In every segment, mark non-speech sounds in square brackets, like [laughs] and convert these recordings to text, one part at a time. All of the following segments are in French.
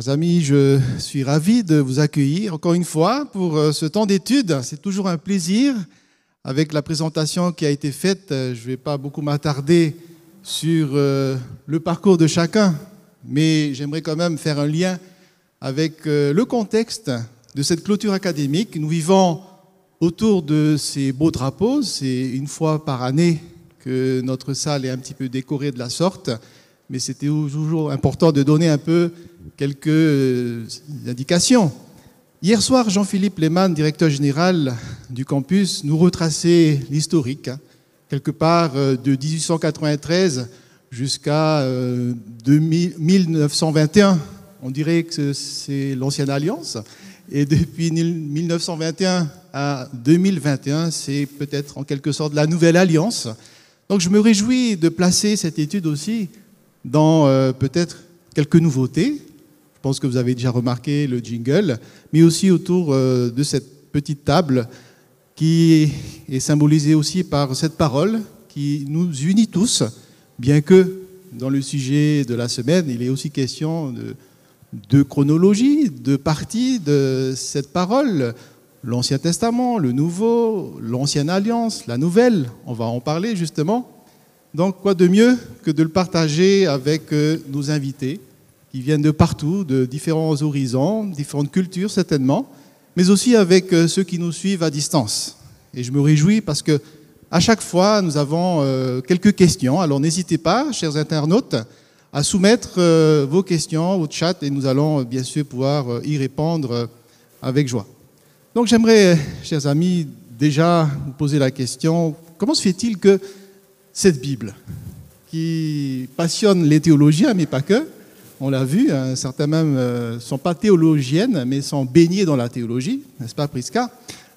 Chers amis, je suis ravi de vous accueillir encore une fois pour euh, ce temps d'étude. C'est toujours un plaisir. Avec la présentation qui a été faite, euh, je ne vais pas beaucoup m'attarder sur euh, le parcours de chacun, mais j'aimerais quand même faire un lien avec le contexte de cette clôture académique. Nous vivons autour de ces beaux drapeaux. C'est une fois par année que notre salle est un petit peu décorée de la sorte, mais c'était toujours important de donner un peu quelques euh, indications. Hier soir, Jean-Philippe Lehmann, directeur général du campus, nous retraçait l'historique, hein, quelque part euh, de 1893 jusqu'à 1921. Euh, On dirait que c'est l'ancienne alliance. Et depuis 1921 à 2021, c'est peut-être en quelque sorte la nouvelle alliance. Donc je me réjouis de placer cette étude aussi dans peut-être quelques nouveautés, je pense que vous avez déjà remarqué le jingle, mais aussi autour euh, de cette petite table qui est symbolisée aussi par cette parole qui nous unit tous, bien que dans le sujet de la semaine, il est aussi question de, chronologie, de partie de cette parole, l'Ancien Testament, le Nouveau, l'Ancienne Alliance, la Nouvelle, on va en parler justement. Donc quoi de mieux que de le partager avec euh, nos invités qui viennent de partout, de différents horizons, différentes cultures certainement, mais aussi avec euh, ceux qui nous suivent à distance. Et je me réjouis parce que à chaque fois, nous avons euh, quelques questions. Alors n'hésitez pas, chers internautes, à soumettre euh, vos questions au chat et nous allons bien sûr pouvoir y répondre avec joie. Donc j'aimerais, chers amis, déjà vous poser la question, comment se fait-il que cette Bible, qui passionne les théologiens, mais pas que, on l'a vu, hein, certains même ne euh, sont pas théologiennes, mais sont baignés dans la théologie, n'est-ce pas, Prisca?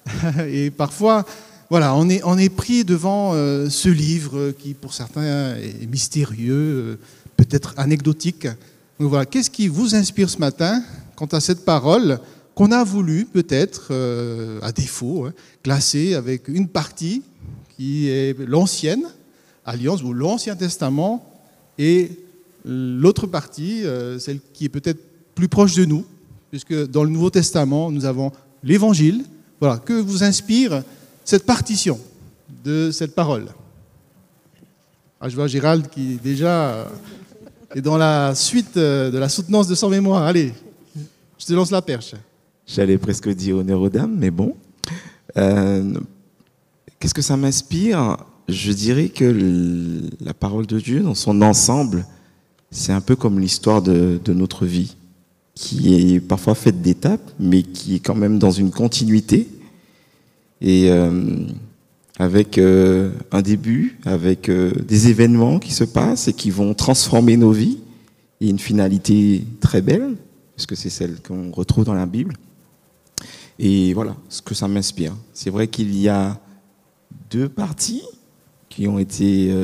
[laughs] Et parfois, voilà, on est, pris devant euh, ce livre qui, pour certains, est mystérieux, euh, peut-être anecdotique. Donc voilà, qu'est-ce qui vous inspire ce matin quant à cette parole qu'on a voulu, peut-être, à défaut, hein, classer avec une partie qui est l'ancienne alliance ou l'Ancien Testament et L'autre partie, euh, celle qui est peut-être plus proche de nous, puisque dans le Nouveau Testament, nous avons l'Évangile. Voilà, que vous inspire cette partition de cette parole ah, Je vois Gérald qui déjà euh, est dans la suite euh, de la soutenance de son mémoire. Allez, je te lance la perche. J'allais presque dire honneur aux dames, mais bon. Qu'est-ce que ça m'inspire? Je dirais que la parole de Dieu, dans son ensemble, c'est un peu comme l'histoire de, notre vie, qui est parfois faite d'étapes, mais qui est quand même dans une continuité, et euh, avec euh, un début, avec euh, des événements qui se passent et qui vont transformer nos vies, et une finalité très belle, parce que c'est celle qu'on retrouve dans la Bible. Et voilà ce que ça m'inspire. C'est vrai qu'il y a deux parties qui ont été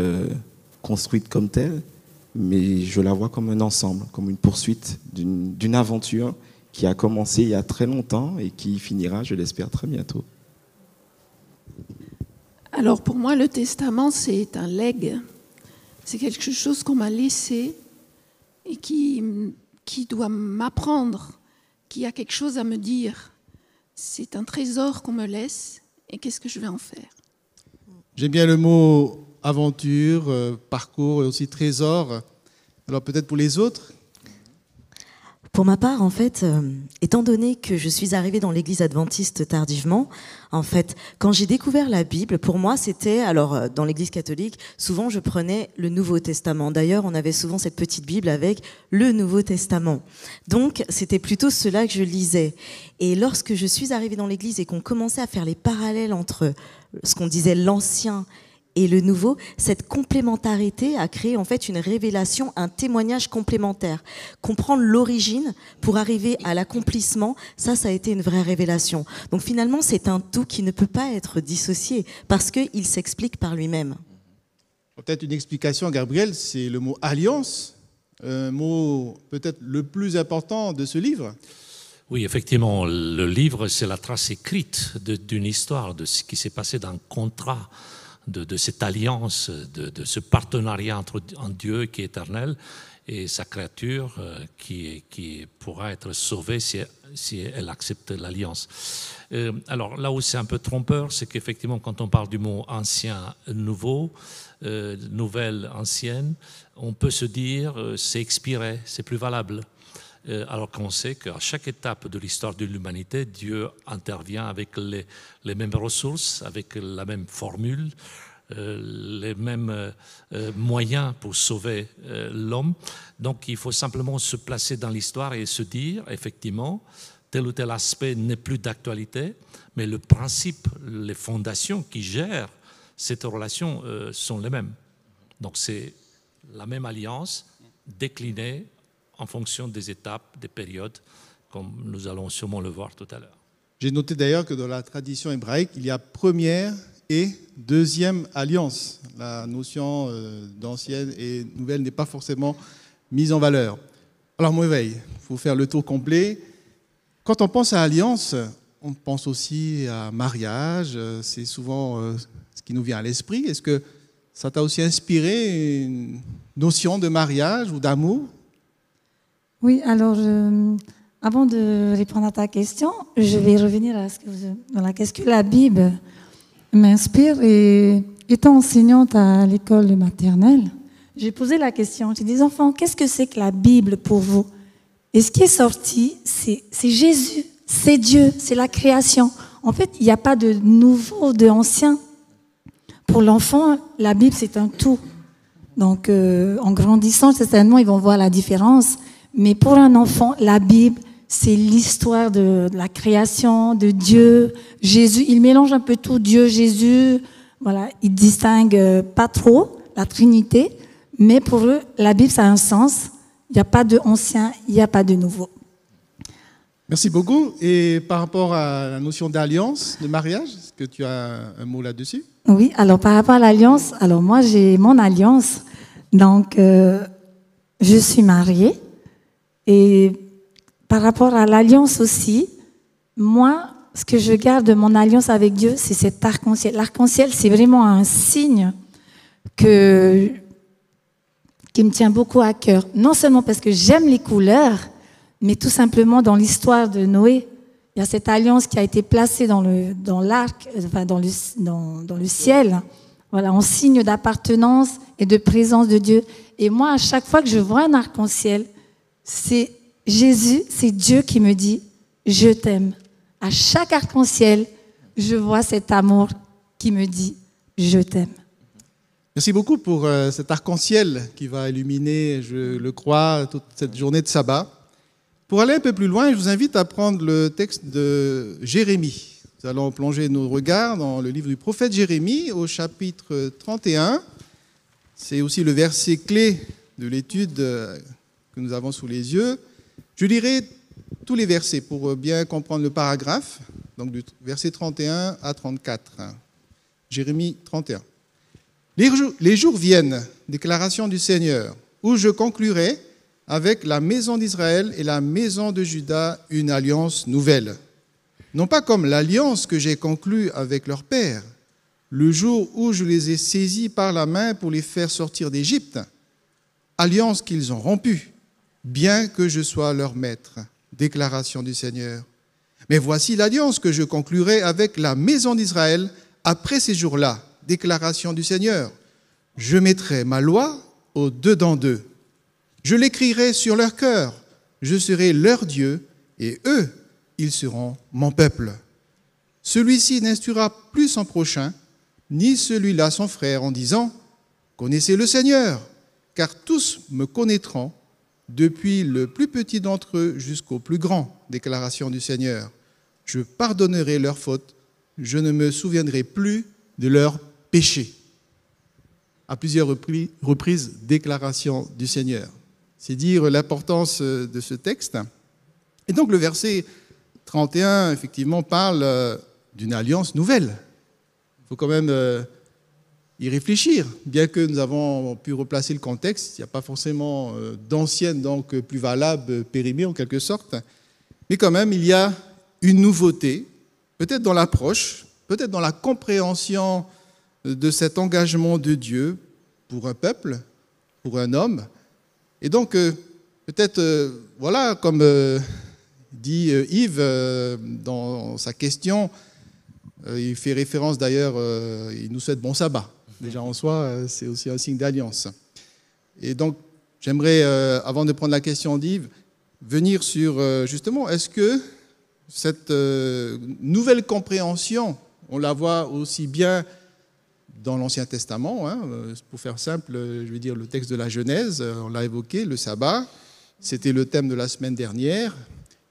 construites comme telles, mais je la vois comme un ensemble, comme une poursuite d'une aventure qui a commencé il y a très longtemps et qui finira, je l'espère, très bientôt. Alors pour moi, le testament, c'est un legs. C'est quelque chose qu'on m'a laissé et qui, qui doit m'apprendre, qui a quelque chose à me dire. C'est un trésor qu'on me laisse et qu'est-ce que je vais en faire? J'aime bien le mot aventure, euh, parcours et aussi trésor. Alors peut-être pour les autres? Pour ma part, en fait, euh, étant donné que je suis arrivée dans l'église adventiste tardivement, en fait, quand j'ai découvert la Bible, pour moi, c'était, alors, euh, dans l'église catholique, souvent je prenais le Nouveau Testament. D'ailleurs, on avait souvent cette petite Bible avec le Nouveau Testament. Donc, c'était plutôt cela que je lisais. Et lorsque je suis arrivée dans l'église et qu'on commençait à faire les parallèles entre ce qu'on disait l'Ancien et le nouveau, cette complémentarité a créé en fait une révélation, un témoignage complémentaire. Comprendre l'origine pour arriver à l'accomplissement, ça, ça a été une vraie révélation. Donc finalement, c'est un tout qui ne peut pas être dissocié parce qu'il s'explique par lui-même. Peut-être une explication, Gabriel, c'est le mot alliance, un mot peut-être le plus important de ce livre. Oui, effectivement, le livre, c'est la trace écrite d'une histoire, de ce qui s'est passé d'un contrat de, cette alliance, de, ce partenariat entre un Dieu qui est éternel et sa créature euh, qui, pourra être sauvée si, si elle accepte l'alliance. Euh, alors là où c'est un peu trompeur, c'est qu'effectivement quand on parle du mot ancien, nouveau, euh, nouvelle, ancienne, on peut se dire c'est expiré, c'est plus valable. Alors qu'on sait qu'à chaque étape de l'histoire de l'humanité, Dieu intervient avec les, mêmes ressources, avec la même formule, euh, les mêmes euh, moyens pour sauver euh, l'homme. Donc il faut simplement se placer dans l'histoire et se dire, effectivement, tel ou tel aspect n'est plus d'actualité, mais le principe, les fondations qui gèrent cette relation sont les mêmes. Donc c'est la même alliance déclinée en fonction des étapes, des périodes, comme nous allons sûrement le voir tout à l'heure. J'ai noté d'ailleurs que dans la tradition hébraïque, il y a première et deuxième alliance. La notion euh, d'ancienne et nouvelle n'est pas forcément mise en valeur. Alors, mon éveil, il faut faire le tour complet. Quand on pense à alliance, on pense aussi à mariage. C'est souvent euh, ce qui nous vient à l'esprit. Est-ce que ça t'a aussi inspiré une notion de mariage ou d'amour? Oui, alors, avant de répondre à ta question, je vais revenir à ce que voilà, qu'est-ce que la Bible m'inspire. Et étant enseignante à l'école maternelle, j'ai posé la question. J'ai dit, enfants, qu'est-ce que c'est que la Bible pour vous? Et ce qui est sorti, c'est Jésus, c'est Dieu, c'est la création. En fait, il n'y a pas de nouveau, de ancien. Pour l'enfant, la Bible, c'est un tout. Donc, euh, en grandissant, certainement, ils vont voir la différence. Mais pour un enfant, la Bible, c'est l'histoire de, la création, de Dieu, Jésus. Il mélange un peu tout, Dieu, Jésus. Voilà, il distingue euh, pas trop la Trinité, mais pour eux, la Bible, ça a un sens. Il n'y a pas de ancien, il n'y a pas de nouveau. Merci beaucoup. Et par rapport à la notion d'alliance, de mariage, est-ce que tu as un mot là-dessus? Oui, alors par rapport à l'alliance, alors moi j'ai mon alliance. Donc, euh, je suis mariée et par rapport à l'alliance aussi, moi, ce que je garde de mon alliance avec Dieu, c'est cet arc-en-ciel. L'arc-en-ciel, c'est vraiment un signe que, qui me tient beaucoup à cœur. Non seulement parce que j'aime les couleurs, mais tout simplement dans l'histoire de Noé. Il y a cette alliance qui a été placée dans le l'arc, enfin dans le dans le ciel, voilà, en signe d'appartenance et de présence de Dieu. Et moi, à chaque fois que je vois un arc-en-ciel, c'est Jésus, c'est Dieu qui me dit, je t'aime. À chaque arc-en-ciel, je vois cet amour qui me dit, je t'aime. Merci beaucoup pour euh, cet arc-en-ciel qui va illuminer, je le crois, toute cette journée de sabbat. Pour aller un peu plus loin, je vous invite à prendre le texte de Jérémie. Nous allons plonger nos regards dans le livre du prophète Jérémie au chapitre 31. C'est aussi le verset clé de l'étude euh, nous avons sous les yeux. Je lirai tous les versets pour bien comprendre le paragraphe, donc du verset 31 à 34. Jérémie 31. Les jours, viennent, déclaration du Seigneur, où je conclurai avec la maison d'Israël et la maison de Juda une alliance nouvelle. Non pas comme l'alliance que j'ai conclue avec leur père, le jour où je les ai saisis par la main pour les faire sortir d'Égypte, alliance qu'ils ont rompue bien que je sois leur maître. Déclaration du Seigneur. Mais voici l'alliance que je conclurai avec la maison d'Israël après ces jours-là. Déclaration du Seigneur. Je mettrai ma loi au-dedans d'eux. Je l'écrirai sur leur cœur. Je serai leur Dieu et eux, ils seront mon peuple. Celui-ci n'instruira plus son prochain, ni celui-là son frère, en disant, Connaissez le Seigneur, car tous me connaîtront, depuis le plus petit d'entre eux jusqu'au plus grand, déclaration du Seigneur. Je pardonnerai leurs fautes, je ne me souviendrai plus de leurs péchés. À plusieurs reprises, déclaration du Seigneur. C'est dire l'importance de ce texte. Et donc le verset 31, effectivement, parle euh, d'une alliance nouvelle. Il faut quand même euh, y réfléchir. Bien que nous avons pu replacer le contexte, il n'y a pas forcément euh, d'ancienne, donc plus valable, euh, périmée en quelque sorte. Mais quand même, il y a une nouveauté, peut-être dans l'approche, peut-être dans la compréhension de cet engagement de Dieu pour un peuple, pour un homme. Et donc, euh, peut-être, voilà, comme dit Yves dans sa question, il fait référence d'ailleurs, il nous souhaite bon sabbat. Déjà en soi, c'est aussi un signe d'alliance. Et donc, j'aimerais, avant de prendre la question d'Yves, venir sur justement, est-ce que cette nouvelle compréhension, on la voit aussi bien dans l'Ancien Testament. Hein, euh, pour faire simple, euh, je veux dire le texte de la Genèse, euh, on l'a évoqué, le sabbat, c'était le thème de la semaine dernière.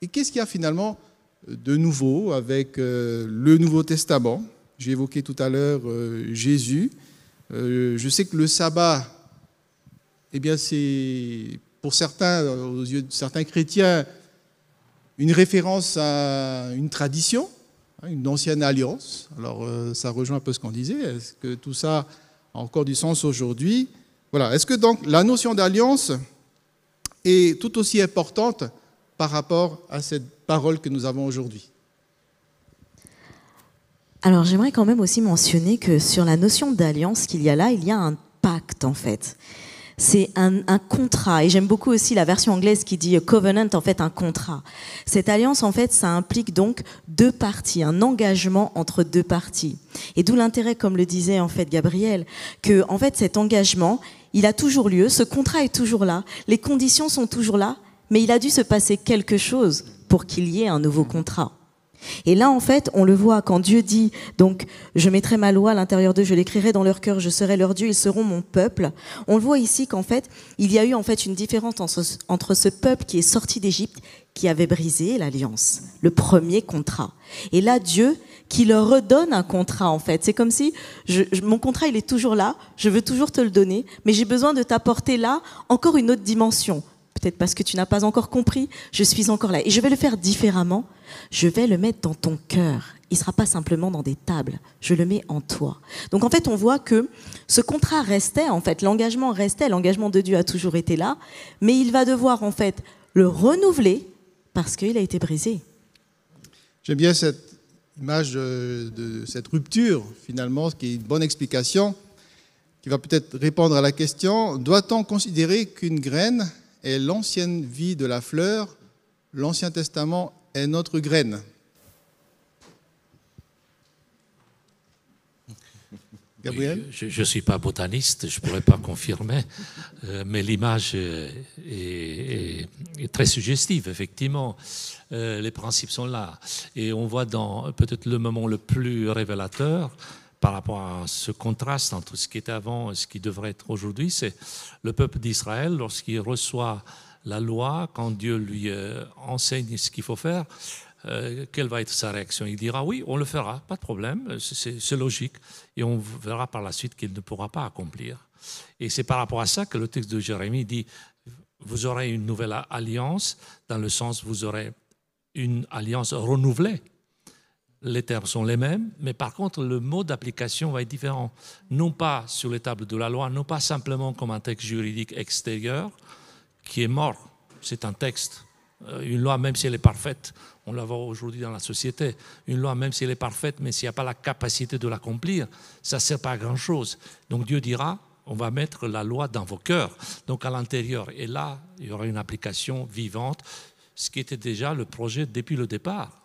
Et qu'est-ce qu'il y a finalement de nouveau avec le Nouveau Testament? J'ai évoqué tout à l'heure Jésus. Je sais que le sabbat, eh bien, c'est pour certains, aux yeux de certains chrétiens, une référence à une tradition, Hein, une ancienne alliance. Alors euh, ça rejoint un peu ce qu'on disait. Est-ce que tout ça a encore du sens aujourd'hui? Voilà. Est-ce que donc la notion d'alliance est tout aussi importante par rapport à cette parole que nous avons aujourd'hui? Alors j'aimerais quand même aussi mentionner que sur la notion d'alliance qu'il y a là, il y a un pacte en fait c'est un, contrat. Et j'aime beaucoup aussi la version anglaise qui dit covenant, en fait, un contrat. Cette alliance, en fait, ça implique donc deux parties, un engagement entre deux parties. Et d'où l'intérêt, comme le disait en fait Gabriel, que en fait cet engagement, il a toujours lieu, ce contrat est toujours là, les conditions sont toujours là, mais il a dû se passer quelque chose pour qu'il y ait un nouveau contrat. Et là, en fait, on le voit quand Dieu dit, donc, je mettrai ma loi à l'intérieur d'eux, je l'écrirai dans leur cœur, je serai leur Dieu, ils seront mon peuple. On le voit ici qu'en fait, il y a eu en fait une différence entre ce peuple qui est sorti d'Égypte, qui avait brisé l'alliance, le premier contrat. Et là, Dieu qui leur redonne un contrat, en fait. C'est comme si mon contrat, il est toujours là, je veux toujours te le donner, mais j'ai besoin de t'apporter là encore une autre dimension peut-être parce que tu n'as pas encore compris, je suis encore là. Et je vais le faire différemment. Je vais le mettre dans ton cœur. Il ne sera pas simplement dans des tables. Je le mets en toi. Donc en fait, on voit que ce contrat restait, en fait, l'engagement restait, l'engagement de Dieu a toujours été là, mais il va devoir en fait le renouveler parce qu'il a été brisé. J'aime bien cette image de cette rupture, finalement, qui est une bonne explication, qui va peut-être répondre à la question, doit-on considérer qu'une graine est l'ancienne vie de la fleur, l'Ancien Testament est notre graine. Gabriel Je ne suis pas botaniste, je ne pourrais pas [laughs] confirmer, euh, mais l'image est, très suggestive, effectivement. Euh, les principes sont là. Et on voit dans peut-être le moment le plus révélateur, par rapport à ce contraste entre ce qui était avant et ce qui devrait être aujourd'hui, c'est le peuple d'Israël, lorsqu'il reçoit la loi, quand Dieu lui euh, enseigne ce qu'il faut faire, euh, quelle va être sa réaction? Il dira oui, on le fera, pas de problème, c'est logique, et on verra par la suite qu'il ne pourra pas accomplir. Et c'est par rapport à ça que le texte de Jérémie dit, vous aurez une nouvelle alliance, dans le sens vous aurez une alliance renouvelée les termes sont les mêmes, mais par contre, le mode d'application va être différent. Non pas sur les tables de la loi, non pas simplement comme un texte juridique extérieur qui est mort. C'est un texte. Euh, une loi, même si elle est parfaite, on la voit aujourd'hui dans la société, une loi, même si elle est parfaite, mais s'il n'y a pas la capacité de l'accomplir, ça ne sert pas à grand-chose. Donc Dieu dira, on va mettre la loi dans vos cœurs, donc à l'intérieur. Et là, il y aura une application vivante ce qui était déjà le projet depuis le départ.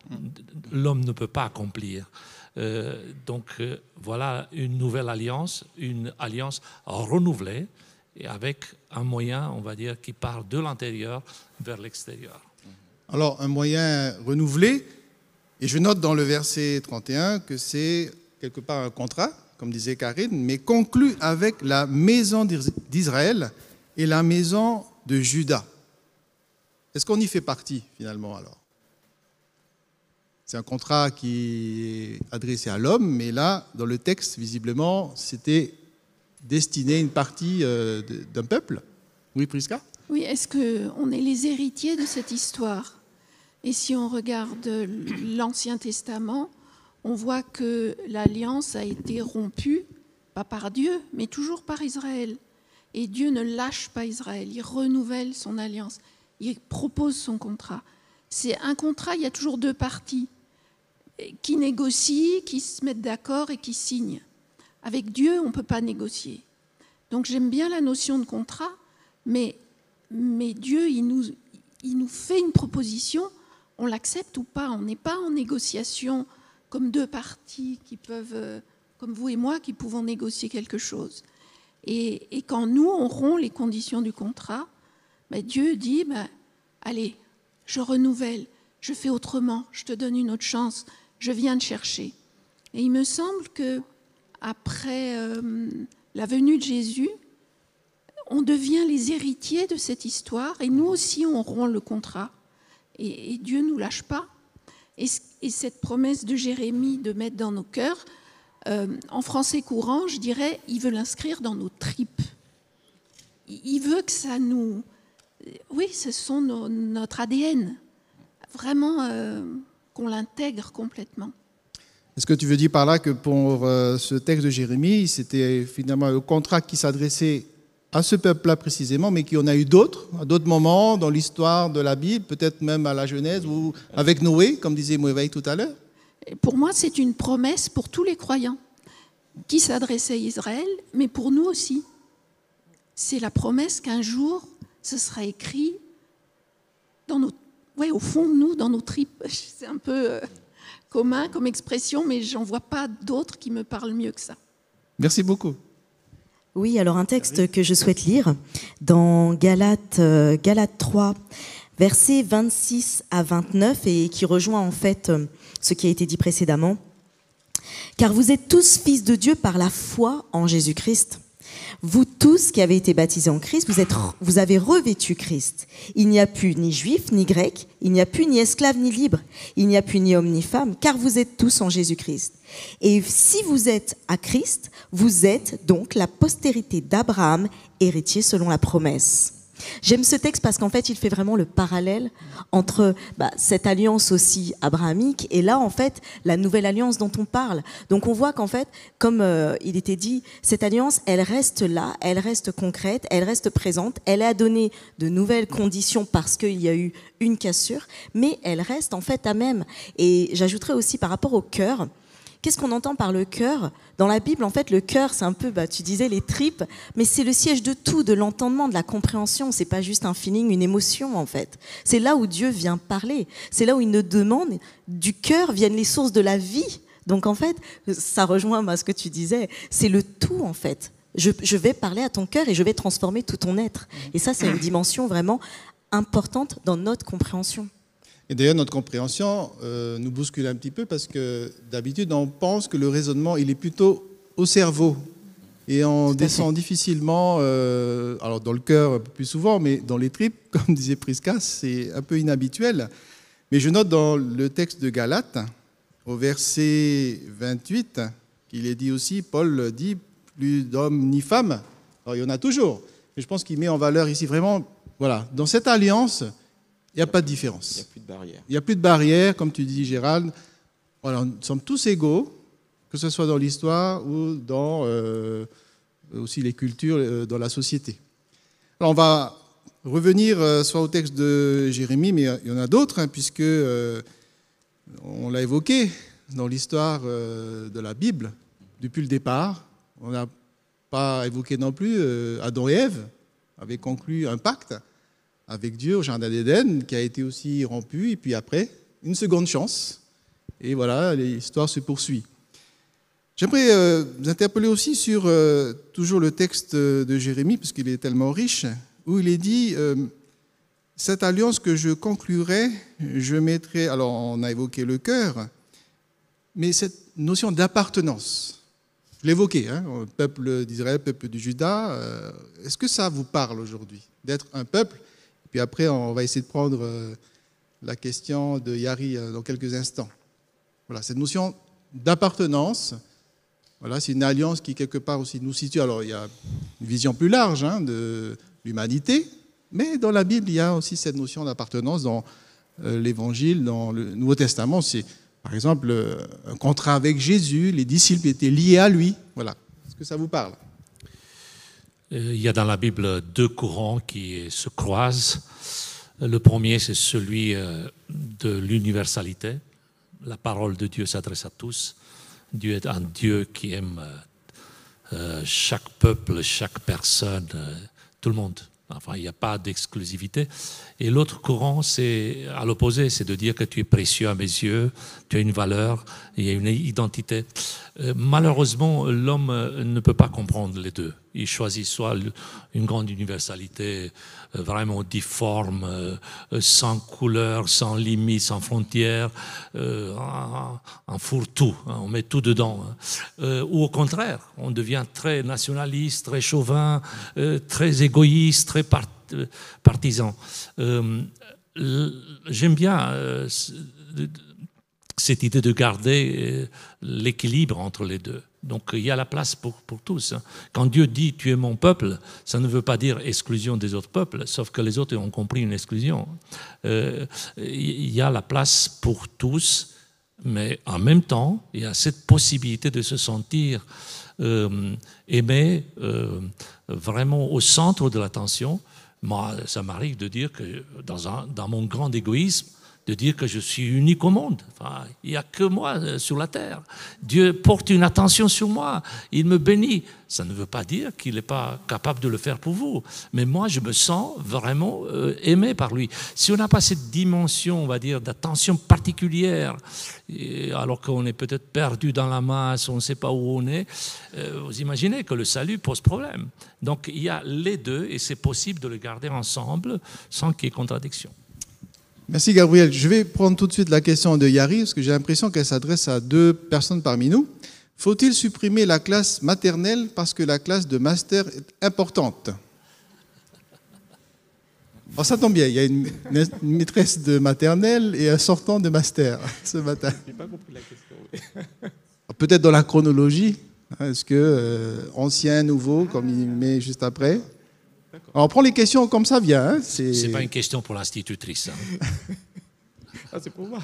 L'homme ne peut pas accomplir. Euh, donc euh, voilà une nouvelle alliance, une alliance renouvelée et avec un moyen, on va dire, qui part de l'intérieur vers l'extérieur. Alors un moyen renouvelé, et je note dans le verset 31 que c'est quelque part un contrat, comme disait Karine, mais conclu avec la maison d'Israël et la maison de Judas. Est-ce qu'on y fait partie finalement alors? C'est un contrat qui est adressé à l'homme, mais là, dans le texte, visiblement, c'était destiné à une partie euh, d'un peuple. Oui, Priska Oui, est-ce qu'on est les héritiers de cette histoire? Et si on regarde l'Ancien Testament, on voit que l'alliance a été rompue, pas par Dieu, mais toujours par Israël. Et Dieu ne lâche pas Israël, il renouvelle son alliance il propose son contrat. C'est un contrat, il y a toujours deux parties qui négocient, qui se mettent d'accord et qui signent. Avec Dieu, on ne peut pas négocier. Donc j'aime bien la notion de contrat, mais, mais Dieu, il nous, il nous fait une proposition, on l'accepte ou pas. On n'est pas en négociation comme deux parties qui peuvent, euh, comme vous et moi, qui pouvons négocier quelque chose. Et, quand nous, on rompt les conditions du contrat, ben Dieu dit, ben, allez, je renouvelle, je fais autrement, je te donne une autre chance, je viens te chercher. Et il me semble que après euh, la venue de Jésus, on devient les héritiers de cette histoire et nous aussi on rompt le contrat. Et, Dieu ne nous lâche pas. Et, cette promesse de Jérémie de mettre dans nos cœurs, euh, en français courant, je dirais, il veut l'inscrire dans nos tripes. Il veut que ça nous... Oui, ce sont notre ADN. Vraiment euh, qu'on l'intègre complètement. Est-ce que tu veux dire par là que pour euh, ce texte de Jérémie, c'était finalement le contrat qui s'adressait à ce peuple-là précisément, mais qu'il y en a eu d'autres, à d'autres moments dans l'histoire de la Bible, peut-être même à la Genèse ou avec Noé, comme disait Moïse tout à l'heure? Pour moi, c'est une promesse pour tous les croyants qui s'adressait à Israël, mais pour nous aussi. C'est la promesse qu'un jour, ce sera écrit dans nos, ouais, au fond de nous, dans nos tripes. [laughs] C'est un peu euh, commun comme expression, mais j'en vois pas d'autres qui me parlent mieux que ça. Merci beaucoup. Oui, alors un texte que je souhaite lire dans Galates, euh, Galates 3, versets 26 à 29 et qui rejoint en fait euh, ce qui a été dit précédemment. Car vous êtes tous fils de Dieu par la foi en Jésus-Christ. Vous tous qui avez été baptisés en Christ, vous, êtes, vous avez revêtu Christ. Il n'y a plus ni juif ni grec, il n'y a plus ni esclave ni libre, il n'y a plus ni homme ni femme, car vous êtes tous en Jésus-Christ. Et si vous êtes à Christ, vous êtes donc la postérité d'Abraham, héritier selon la promesse. J'aime ce texte parce qu'en fait, il fait vraiment le parallèle entre bah, cette alliance aussi abrahamique et là, en fait, la nouvelle alliance dont on parle. Donc, on voit qu'en fait, comme euh, il était dit, cette alliance, elle reste là, elle reste concrète, elle reste présente, elle a donné de nouvelles conditions parce qu'il y a eu une cassure, mais elle reste en fait à même. Et j'ajouterais aussi par rapport au cœur, Qu'est-ce qu'on entend par le cœur? Dans la Bible, en fait, le cœur, c'est un peu, bah, tu disais, les tripes, mais c'est le siège de tout, de l'entendement, de la compréhension. C'est pas juste un feeling, une émotion, en fait. C'est là où Dieu vient parler. C'est là où il nous demande, du cœur viennent les sources de la vie. Donc, en fait, ça rejoint à ce que tu disais. C'est le tout, en fait. Je, je vais parler à ton cœur et je vais transformer tout ton être. Et ça, c'est une dimension vraiment importante dans notre compréhension. Et d'ailleurs, notre compréhension euh, nous bouscule un petit peu parce que d'habitude, on pense que le raisonnement, il est plutôt au cerveau. Et on descend difficilement, euh, alors dans le cœur plus souvent, mais dans les tripes, [laughs] comme disait Prisca, c'est un peu inhabituel. Mais je note dans le texte de Galate, au verset 28, qu'il est dit aussi, Paul dit, plus d'hommes ni femmes. Alors il y en a toujours. Mais je pense qu'il met en valeur ici vraiment, voilà, dans cette alliance, il n'y a pas de différence. Il n'y a plus de barrière. Il n'y a plus de barrière, comme tu dis, Gérald. Voilà, nous sommes tous égaux, que ce soit dans l'histoire ou dans euh, aussi les cultures euh, dans la société. Alors, on va revenir euh, soit au texte de Jérémie, mais il y en a d'autres, hein, puisque on l'a évoqué dans l'histoire de la Bible depuis le départ. On n'a pas évoqué non plus Adam et Ève avaient conclu un pacte avec Dieu au Jardin d'Éden, qui a été aussi rompu, et puis après, une seconde chance. Et voilà, l'histoire se poursuit. J'aimerais euh, vous interpeller aussi sur euh, toujours le texte de Jérémie, parce qu'il est tellement riche, où il est dit euh, Cette alliance que je conclurai, je mettrai. Alors, on a évoqué le cœur, mais cette notion d'appartenance. Je l'évoquais, hein, peuple d'Israël, peuple du Juda. Est-ce que ça vous parle aujourd'hui D'être un peuple puis après, on va essayer de prendre euh, la question de Yari euh, dans quelques instants. Voilà, cette notion d'appartenance, voilà, c'est une alliance qui, quelque part, aussi nous situe. Alors, il y a une vision plus large hein, de l'humanité, mais dans la Bible, il y a aussi cette notion d'appartenance dans euh, l'Évangile, dans le Nouveau Testament. C'est, par exemple, un contrat avec Jésus, les disciples étaient liés à lui. Voilà. Est-ce que ça vous parle? Il y a dans la Bible deux courants qui se croisent. Le premier, c'est celui euh, de l'universalité. La parole de Dieu s'adresse à tous. Dieu est un Dieu qui aime euh, chaque peuple, chaque personne, tout le monde. Enfin, il n'y a pas d'exclusivité. Et l'autre courant, c'est à l'opposé, c'est de dire que tu es précieux à mes yeux, tu as une valeur, il y a une identité. Euh, malheureusement, l'homme euh, ne peut pas comprendre les deux. Il choisit soit une grande universalité euh, vraiment difforme, sans couleur, sans limite, sans frontières, un fourre-tout, hein, on met tout dedans. Hein. Ou au contraire, on devient très nationaliste, très chauvin, très égoïste, très partisan. J'aime bien cette idée de garder euh, l'équilibre entre les deux. Donc il y a la place pour, pour tous. Hein. Quand Dieu dit tu es mon peuple, ça ne veut pas dire exclusion des autres peuples, sauf que les autres ont compris une exclusion. Euh, il y a la place pour tous, mais en même temps, il y a cette possibilité de se sentir euh, aimé vraiment au centre de l'attention. Moi, ça m'arrive de dire que dans, un, dans mon grand égoïsme, de dire que je suis unique au monde. Il n'y a que moi euh, sur la terre. Dieu porte une attention sur moi. Il me bénit. Ça ne veut pas dire qu'il n'est pas capable de le faire pour vous. Mais moi, je me sens vraiment euh, aimé par lui. Si on n'a pas cette dimension, on va dire, d'attention particulière, alors qu'on est peut-être perdu dans la masse, on ne sait pas où on est, euh, vous imaginez que le salut pose problème. Donc il y a les deux et c'est possible de les garder ensemble sans qu'il y ait contradiction. Merci Gabriel. Je vais prendre tout de suite la question de Yari, parce que j'ai l'impression qu'elle s'adresse à deux personnes parmi nous. Faut-il supprimer la classe maternelle parce que la classe de master est importante? Oh, Ça tombe bien, il y a une, maîtresse de maternelle et un sortant de master [laughs] ce matin. Je pas compris la question. [laughs] Peut-être dans la chronologie. Hein, est-ce que euh, ancien, nouveau, comme il met juste après? On prend les questions comme ça vient. Hein, c'est pas une question pour l'institutrice. Hein. [laughs] ah, c'est pour moi.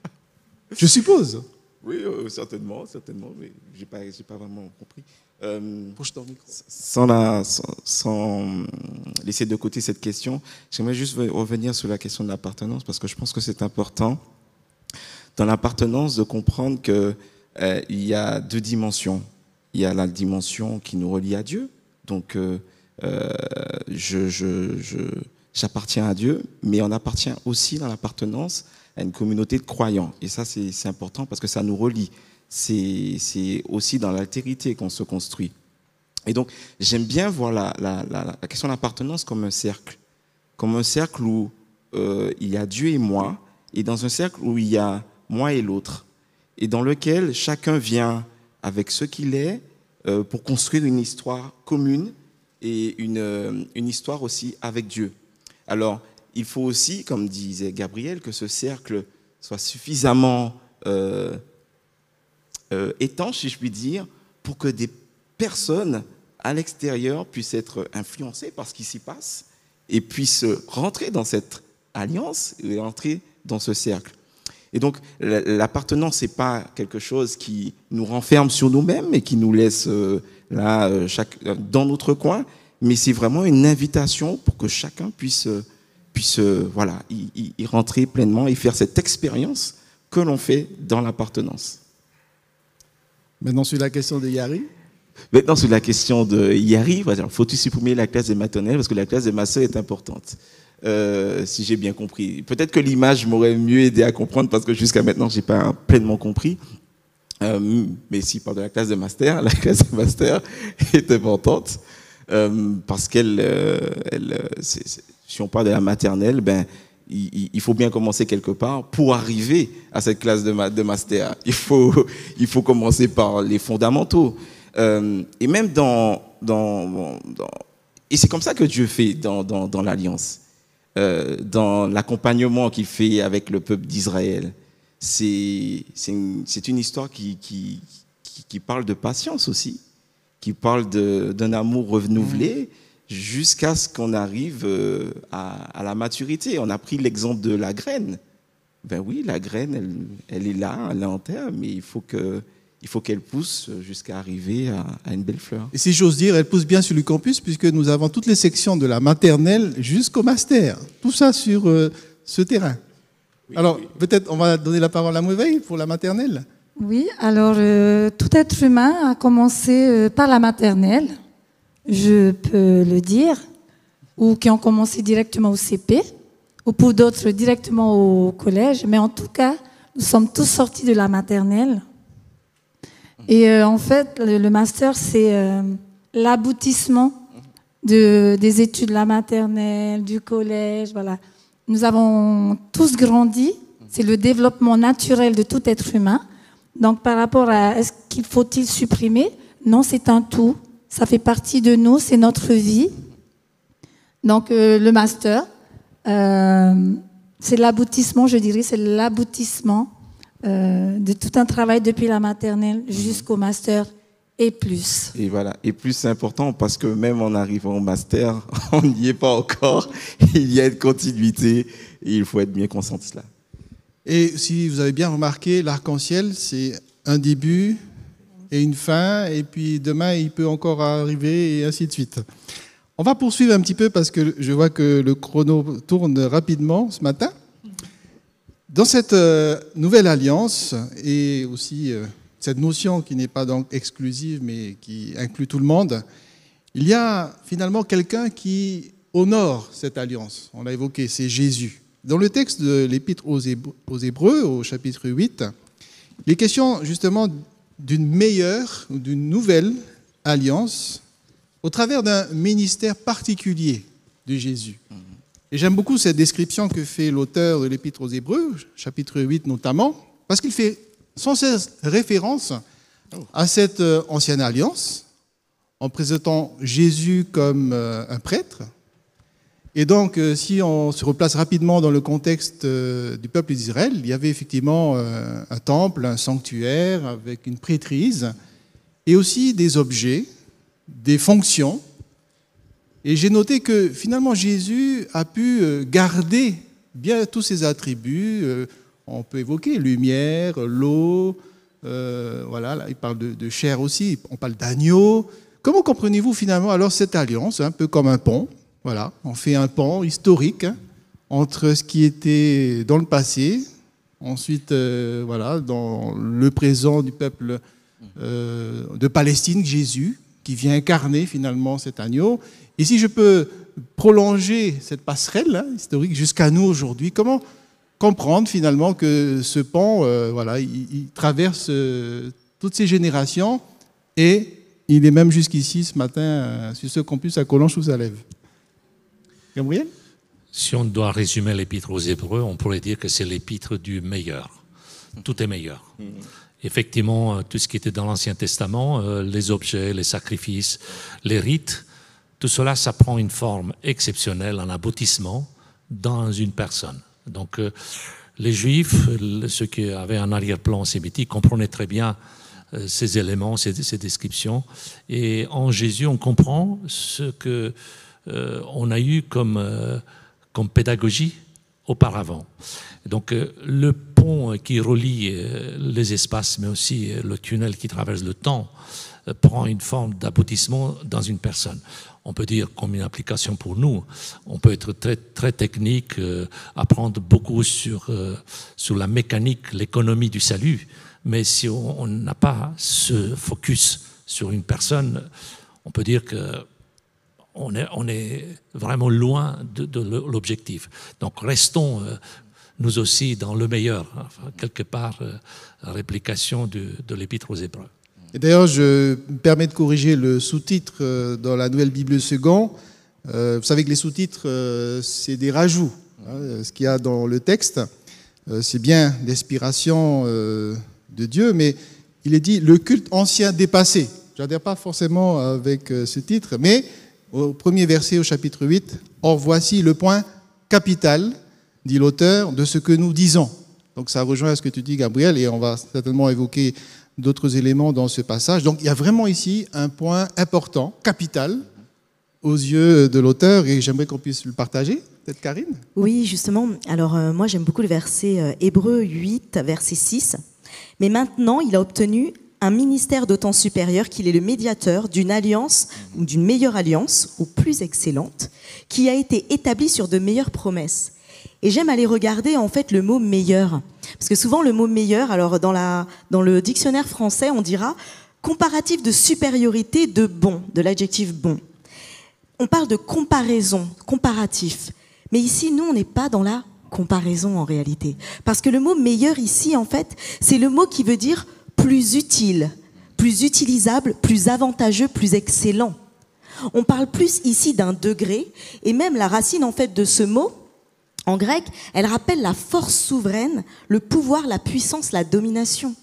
[laughs] Je suppose. Oui, euh, certainement, certainement. Mais j'ai pas, pas vraiment compris. Euh, sans, la, sans, laisser de côté cette question, j'aimerais juste revenir sur la question de l'appartenance parce que je pense que c'est important dans l'appartenance de comprendre qu'il euh, y a deux dimensions. Il y a la dimension qui nous relie à Dieu, donc euh, j'appartiens à Dieu, mais on appartient aussi dans l'appartenance à une communauté de croyants. Et ça, c'est important parce que ça nous relie. C'est aussi dans l'altérité qu'on se construit. Et donc, j'aime bien voir la, question d'appartenance comme un cercle. Comme un cercle où euh, il y a Dieu et moi, et dans un cercle où il y a moi et l'autre, et dans lequel chacun vient avec ce qu'il est euh, pour construire une histoire commune et une, euh, une histoire aussi avec Dieu. Alors, il faut aussi, comme disait Gabriel, que ce cercle soit suffisamment euh, euh, étanche, si je puis dire, pour que des personnes à l'extérieur puissent être influencées par ce qui s'y passe et puissent rentrer dans cette alliance et rentrer dans ce cercle. Et donc, l'appartenance, n'est pas quelque chose qui nous renferme sur nous-mêmes et qui nous laisse là, euh, chaque, euh, dans notre coin, mais c'est vraiment une invitation pour que chacun puisse, euh, puisse voilà, y, y rentrer pleinement et faire cette expérience que l'on fait dans l'appartenance. Maintenant, sur la question de Yari Maintenant, sur la question de Yari, faut-il supprimer la classe des maternelles? Parce que la classe des masseurs est importante si j'ai bien compris. Peut-être que l'image m'aurait mieux aidé à comprendre parce que jusqu'à maintenant, je n'ai pas pleinement compris. Euh, mais si parle de la classe de master, la [laughs] classe de master est importante euh, parce qu'elle, euh, elle, si on parle de la maternelle, ben il, faut bien commencer quelque part pour arriver à cette classe de, master. Il faut, [laughs] il faut commencer par les fondamentaux. et même dans, dans, dans et c'est comme ça que Dieu fait dans, dans, dans l'alliance, dans l'accompagnement qu'il fait avec le peuple d'Israël c'est une, histoire qui, qui, qui, parle de patience aussi, qui parle d'un amour renouvelé jusqu'à ce qu'on arrive euh, à, la maturité. On a pris l'exemple de la graine. Ben oui, la graine, elle, elle, est là, elle est en terre, mais il faut que il faut qu'elle pousse jusqu'à arriver à, une belle fleur. Et si j'ose dire, elle pousse bien sur le campus puisque nous avons toutes les sections de la maternelle jusqu'au master. Tout ça sur euh, ce terrain. Alors, peut-être on va donner la parole à Mouveille pour la maternelle. Oui, alors euh, tout être humain a commencé euh, par la maternelle, je peux le dire, ou qui ont commencé directement au CP, ou pour d'autres directement au collège, mais en tout cas, nous sommes tous sortis de la maternelle. Et euh, en fait, le, le master, c'est euh, l'aboutissement de, des études de la maternelle, du collège, voilà. Nous avons tous grandi, c'est le développement naturel de tout être humain. Donc par rapport à est-ce qu'il faut-il supprimer? Non, c'est un tout. Ça fait partie de nous, c'est notre vie. Donc euh, le master, euh, c'est l'aboutissement, je dirais, c'est l'aboutissement euh, de tout un travail depuis la maternelle jusqu'au master et plus. Et voilà. Et plus c'est important parce que même en arrivant au master, [laughs] on n'y est pas encore. [laughs] Il y a une continuité et il faut être bien conscient de cela. Et si vous avez bien remarqué, l'arc-en-ciel, c'est un début et une fin, et puis demain, il peut encore arriver, et ainsi de suite. On va poursuivre un petit peu parce que je vois que le chrono tourne rapidement ce matin. Dans cette euh, nouvelle alliance, et aussi euh, cette notion qui n'est pas donc exclusive, mais qui inclut tout le monde, il y a finalement quelqu'un qui honore cette alliance. On l'a évoqué, c'est Jésus. Dans le texte de l'Épître aux Hébreux, au chapitre 8, il est question justement d'une meilleure ou d'une nouvelle alliance au travers d'un ministère particulier de Jésus. Et j'aime beaucoup cette description que fait l'auteur de l'Épître aux Hébreux, chapitre 8 notamment, parce qu'il fait sans cesse référence à cette euh, ancienne alliance, en présentant Jésus comme euh, un prêtre, et donc, euh, si on se replace rapidement dans le contexte du peuple d'Israël, il y avait effectivement un temple, un sanctuaire avec une prêtrise, et aussi des objets, des fonctions. Et j'ai noté que finalement Jésus a pu garder bien tous ses attributs. On peut évoquer lumière, l'eau, voilà, là, il parle de, de chair aussi, on parle d'agneau. Comment comprenez-vous finalement alors cette alliance, un peu comme un pont voilà, on fait un pont historique hein, entre ce qui était dans le passé, ensuite euh, voilà, dans le présent du peuple euh, de Palestine, Jésus, qui vient incarner finalement cet agneau. Et si je peux prolonger cette passerelle hein, historique jusqu'à nous aujourd'hui, comment comprendre finalement que ce pont, euh, voilà, il, il traverse euh, toutes ces générations et il est même jusqu'ici ce matin euh, sur ce campus à Collonges sous lève. Gabriel? Si on doit résumer l'épître aux Hébreux, on pourrait dire que c'est l'épître du meilleur. Tout est meilleur. Effectivement, euh, tout ce qui était dans l'Ancien Testament, euh, les objets, les sacrifices, les rites, tout cela, ça prend une forme exceptionnelle, un aboutissement dans une personne. Donc, euh, les Juifs, ceux qui avaient un arrière-plan sémitique, comprenaient très bien euh, ces éléments, ces, descriptions. Et en Jésus, on comprend ce que euh, a eu comme, pédagogie auparavant. Donc le pont qui relie les espaces, mais aussi le tunnel qui traverse le temps, prend une forme d'aboutissement dans une personne. On peut dire comme une application pour nous. On peut être très, très technique, euh, apprendre beaucoup sur, euh, sur la mécanique, l'économie du salut. Mais si on n'a pas ce focus sur une personne, on peut dire que on est, on est vraiment loin de, l'objectif. Donc restons euh, nous aussi dans le meilleur, quelque part, euh, réplication de l'épître aux Hébreux. Et d'ailleurs, je me permets de corriger le sous-titre euh, dans la Nouvelle Bible Second. Euh, vous savez que les sous-titres, euh, c'est des rajouts. hein, ce qu'il y a dans le texte, c'est bien d'inspiration euh, de Dieu, mais il est dit le culte ancien dépassé. Je n'adhère pas forcément avec ce titre, mais au premier verset au chapitre 8, Or voici le point capital, dit l'auteur, de ce que nous disons. Donc ça rejoint ce que tu dis, Gabriel, et on va certainement évoquer d'autres éléments dans ce passage. Donc il y a vraiment ici un point important, capital, aux yeux de l'auteur, et j'aimerais qu'on puisse le partager. Peut-être Karine? Oui, justement. Alors, euh, moi, j'aime beaucoup le verset euh, Hébreu 8, verset 6. Mais maintenant, il a obtenu un ministère d'autant supérieur qu'il est le médiateur d'une alliance ou d'une meilleure alliance ou plus excellente qui a été établie sur de meilleures promesses. Et j'aime aller regarder en fait le mot meilleur. Parce que souvent le mot meilleur, alors dans, la, dans le dictionnaire français, on dira comparatif de supériorité de bon, de l'adjectif bon. On parle de comparaison, comparatif. Mais ici, nous, on n'est pas dans la comparaison en réalité. Parce que le mot meilleur ici, en fait, c'est le mot qui veut dire plus utile, plus utilisable, plus avantageux, plus excellent. On parle plus ici d'un degré, et même la racine en fait de ce mot, en grec, elle rappelle la force souveraine, le pouvoir, la puissance, la domination.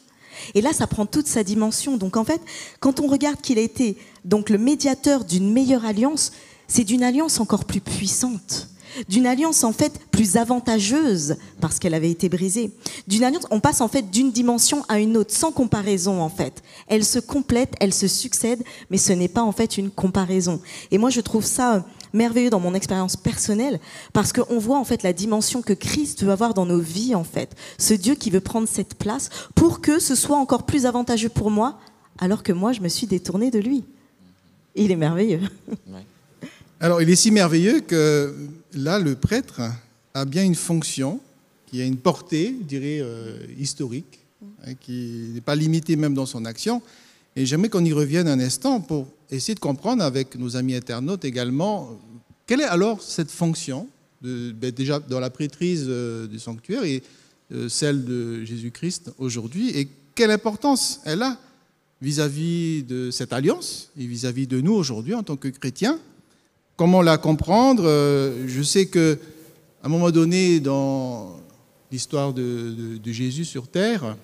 Et là, ça prend toute sa dimension. Donc en fait, quand on regarde qu'il a été donc le médiateur d'une meilleure alliance, c'est d'une alliance encore plus puissante d'une alliance en fait plus avantageuse parce qu'elle avait été brisée. D'une alliance, on passe en fait d'une dimension à une autre sans comparaison en fait. Elle se complète, elle se succède, mais ce n'est pas en fait une comparaison. Et moi je trouve ça merveilleux dans mon expérience personnelle parce qu'on voit en fait la dimension que Christ veut avoir dans nos vies en fait. Ce Dieu qui veut prendre cette place pour que ce soit encore plus avantageux pour moi alors que moi je me suis détournée de lui. Il est merveilleux. [laughs] Alors, il est si merveilleux que là, le prêtre a bien une fonction qui a une portée, je dirais, euh, historique, hein, qui n'est pas limitée même dans son action. Et j'aimerais qu'on y revienne un instant pour essayer de comprendre avec nos amis internautes également quelle est alors cette fonction, ben, déjà dans la prêtrise euh, du sanctuaire et euh, celle de Jésus-Christ aujourd'hui, et quelle importance elle a vis-à-vis de cette alliance et vis à -vis de nous aujourd'hui en tant que chrétiens? Comment la comprendre? Euh, Je sais que un moment donné, dans l'histoire de, Jésus sur terre,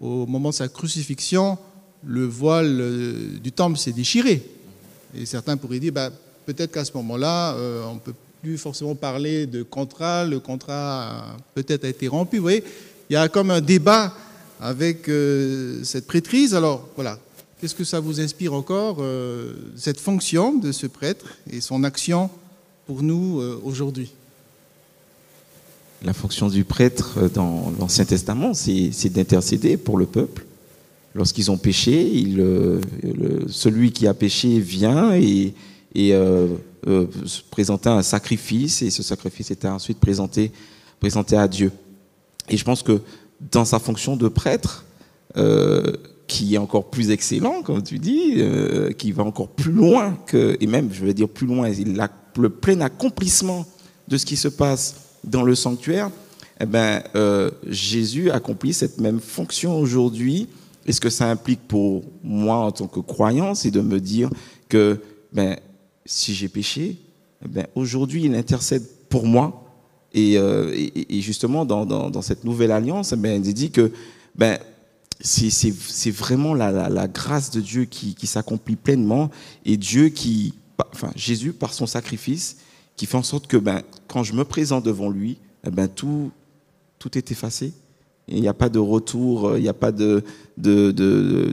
au moment de sa crucifixion, le voile euh, du temple s'est déchiré. Et certains pourraient dire, bah, peut-être qu'à ce moment-là, euh, on ne peut plus forcément parler de contrat, le contrat peut-être a été rompu. Vous voyez, il y a comme un débat avec cette prêtrise. Alors voilà, Qu'est-ce que ça vous inspire encore, euh, cette fonction de ce prêtre et son action pour nous euh, aujourd'hui? La fonction du prêtre euh, dans l'Ancien Testament, c'est d'intercéder pour le peuple. Lorsqu'ils ont péché, il, celui qui a péché vient et, et présenter un sacrifice, et ce sacrifice était ensuite présenté, présenté à Dieu. Et je pense que dans sa fonction de prêtre, qui est encore plus excellent, comme tu dis, euh, qui va encore plus loin que, et même, je vais dire plus loin, le plein accomplissement de ce qui se passe dans le sanctuaire. Eh ben, euh, Jésus accomplit cette même fonction aujourd'hui. Et ce que ça implique pour moi en tant que croyant, c'est de me dire que ben, si j'ai péché, ben, aujourd'hui, il intercède pour moi. Et, euh, et, justement, dans, dans, dans, cette nouvelle alliance, ben, il dit que ben, c'est vraiment la, grâce de Dieu qui, s'accomplit pleinement et Dieu qui, enfin Jésus par son sacrifice, qui fait en sorte que ben, quand je me présente devant lui, eh ben, tout, tout est effacé. Il n'y a pas de retour, il n'y a pas de,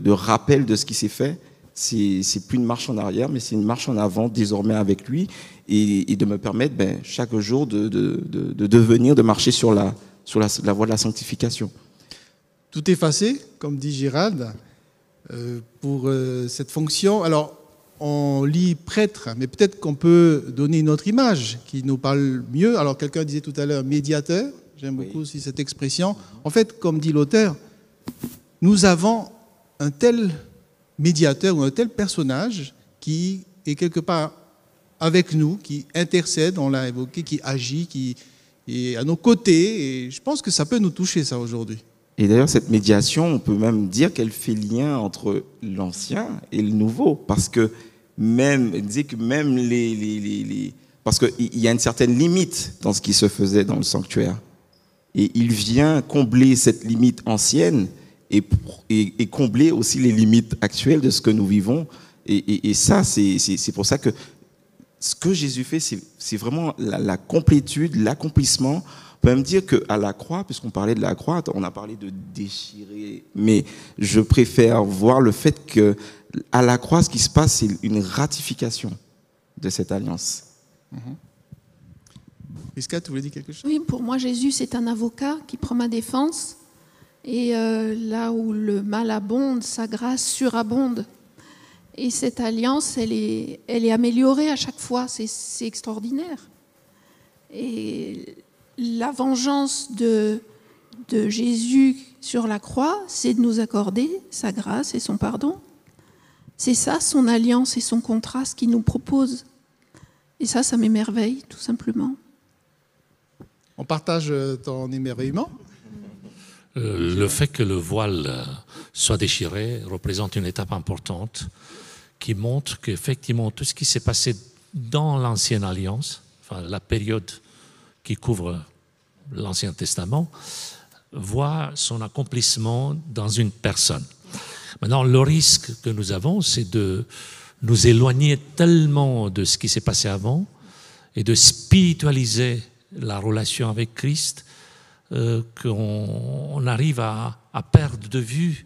rappel de ce qui s'est fait. C'est plus une marche en arrière, mais c'est une marche en avant désormais avec lui et, de me permettre ben, chaque jour de, devenir, de marcher sur la, sur la voie de la sanctification tout effacé, comme dit Gérald, euh, pour euh, cette fonction. Alors, on lit prêtre, mais peut-être qu'on peut donner une autre image qui nous parle mieux. Alors, quelqu'un disait tout à l'heure médiateur, j'aime beaucoup aussi cette expression. En fait, comme dit l'auteur, nous avons un tel médiateur ou un tel personnage qui est quelque part avec nous, qui intercède, on l'a évoqué, qui agit, qui est à nos côtés. Et je pense que ça peut nous toucher, ça, aujourd'hui. Et d'ailleurs, cette médiation, on peut même dire qu'elle fait lien entre l'ancien et le nouveau, parce que même, dit que même les, les, les, parce qu'il y a une certaine limite dans ce qui se faisait dans le sanctuaire, et il vient combler cette limite ancienne et, combler aussi les limites actuelles de ce que nous vivons. Et, ça, c'est pour ça que ce que Jésus fait, c'est vraiment la, complétude, l'accomplissement on peut même dire qu'à la croix, puisqu'on parlait de la croix, on a parlé de déchirer, mais je préfère voir le fait que à la croix, ce qui se passe, c'est une ratification de cette alliance. Mm tu voulais dire quelque chose? Oui, pour moi, Jésus, c'est un avocat qui prend ma défense. Et euh, là où le mal abonde, sa grâce surabonde. Et cette alliance, elle est, elle est améliorée à chaque fois. C'est extraordinaire. Et la vengeance de, de Jésus sur la croix, c'est de nous accorder sa grâce et son pardon. C'est ça son alliance et son contraste qu'il nous propose. Et ça, ça m'émerveille, tout simplement. On partage euh, ton émerveillement Euh, le fait que le voile euh, soit déchiré représente une étape importante qui montre qu'effectivement tout ce qui s'est passé dans l'ancienne alliance, enfin la période qui couvre l'Ancien Testament, voit son accomplissement dans une personne. Maintenant, le risque que nous avons, c'est de nous éloigner tellement de ce qui s'est passé avant et de spiritualiser la relation avec Christ euh, qu'on on arrive à, perdre de vue,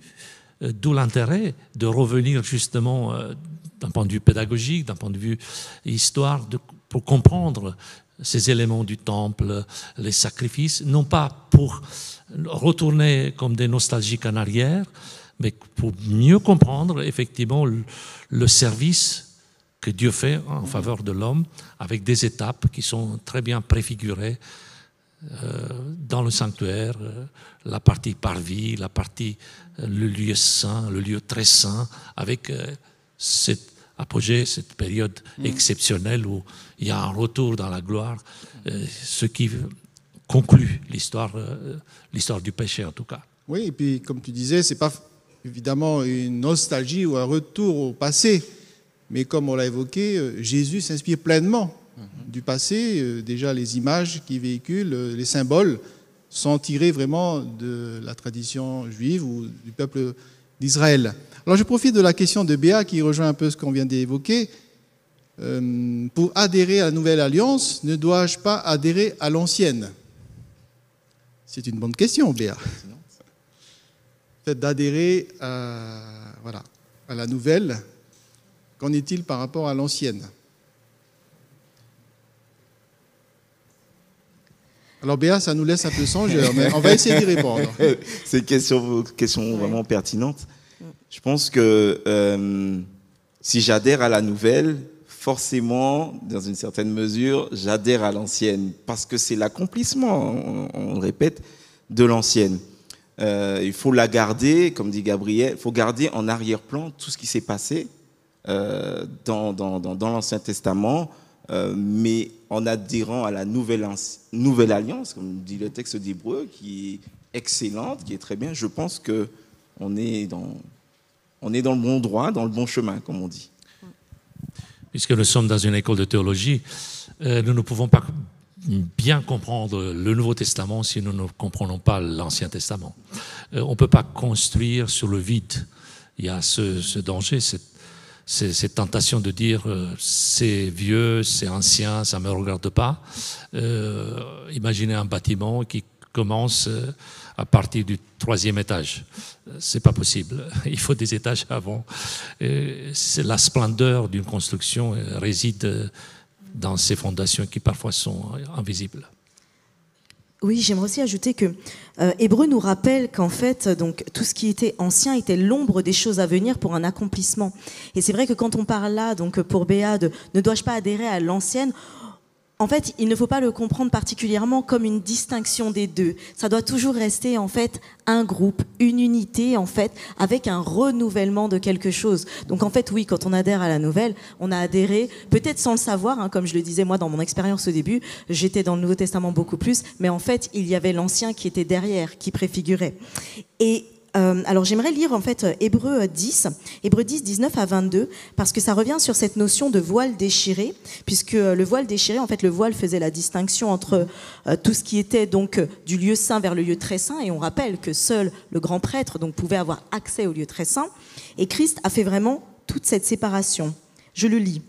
euh, d'où l'intérêt de revenir justement euh, d'un point de vue pédagogique, d'un point de vue histoire, pour comprendre ces éléments du temple, les sacrifices, non pas pour retourner comme des nostalgiques en arrière, mais pour mieux comprendre effectivement le service que Dieu fait en faveur de l'homme avec des étapes qui sont très bien préfigurées euh, dans le sanctuaire, euh, la partie parvis, la partie, euh, le lieu saint, le lieu très saint, avec cet apogée, cette période exceptionnelle où il y a un retour dans la gloire, ce qui conclut l'histoire, l'histoire du péché en tout cas. Oui, et puis comme tu disais, c'est pas évidemment une nostalgie ou un retour au passé, mais comme on l'a évoqué, euh, Jésus s'inspire pleinement du passé. Euh, Déjà, les images qu'il véhicule, euh, les symboles sont tirés vraiment de la tradition juive ou du peuple d'Israël. Alors, je profite de la question de Béa qui rejoint un peu ce qu'on vient d'évoquer. Euh, pour adhérer à la nouvelle alliance, ne dois-je pas adhérer à l'ancienne? C'est une bonne question, Béa fait d'adhérer à, voilà, à la nouvelle, qu'en est-il par rapport à l'ancienne? Alors Béa, ça nous laisse un peu songeur, mais on va essayer d'y répondre. [laughs] C'est une question, question vraiment pertinente. Je pense que euh, si j'adhère à la nouvelle, forcément, dans une certaine mesure, j'adhère à l'ancienne, parce que c'est l'accomplissement, on, on le répète, de l'ancienne. Euh, il faut la garder, comme dit Gabriel, il faut garder en arrière-plan tout ce qui s'est passé dans, dans, l'Ancien Testament, euh, mais en adhérant à la nouvelle, alliance, comme dit le texte d'Hébreu, qui est excellente, qui est très bien. Je pense que on est dans, le bon droit, dans le bon chemin, comme on dit. Puisque nous sommes dans une école de théologie, euh, nous ne pouvons pas bien comprendre le Nouveau Testament si nous ne comprenons pas l'Ancien Testament. Euh, on ne peut pas construire sur le vide. Il y a ce, ce danger, cette, cette, tentation de dire euh, c'est vieux, c'est ancien, ça ne me regarde pas. Euh, imaginez un bâtiment qui commence euh, à partir du troisième étage. C'est pas possible. [laughs] Il faut des étages avant. C'est la splendeur d'une construction euh, réside euh, dans ces fondations qui parfois sont invisibles. Oui, j'aimerais aussi ajouter que euh, Hébreu nous rappelle qu'en fait, donc tout ce qui était ancien était l'ombre des choses à venir pour un accomplissement. Et c'est vrai que quand on parle là, donc pour Béa, de ne dois-je pas adhérer à l'ancienne? En fait, il ne faut pas le comprendre particulièrement comme une distinction des deux. Ça doit toujours rester en fait un groupe, une unité en fait, avec un renouvellement de quelque chose. Donc en fait, oui, quand on adhère à la nouvelle, on a adhéré, peut-être sans le savoir, hein, comme je le disais moi dans mon expérience au début, j'étais dans le Nouveau Testament beaucoup plus, mais en fait, il y avait l'Ancien qui était derrière, qui préfigurait. Et euh, alors j'aimerais lire en fait euh, Hébreu 10, Hébreu 10, 19 à 22, parce que ça revient sur cette notion de voile déchiré, puisque euh, le voile déchiré, en fait le voile faisait la distinction entre euh, tout ce qui était donc euh, du lieu saint vers le lieu très saint, et on rappelle que seul le grand prêtre donc pouvait avoir accès au lieu très saint, et Christ a fait vraiment toute cette séparation. Je le lis.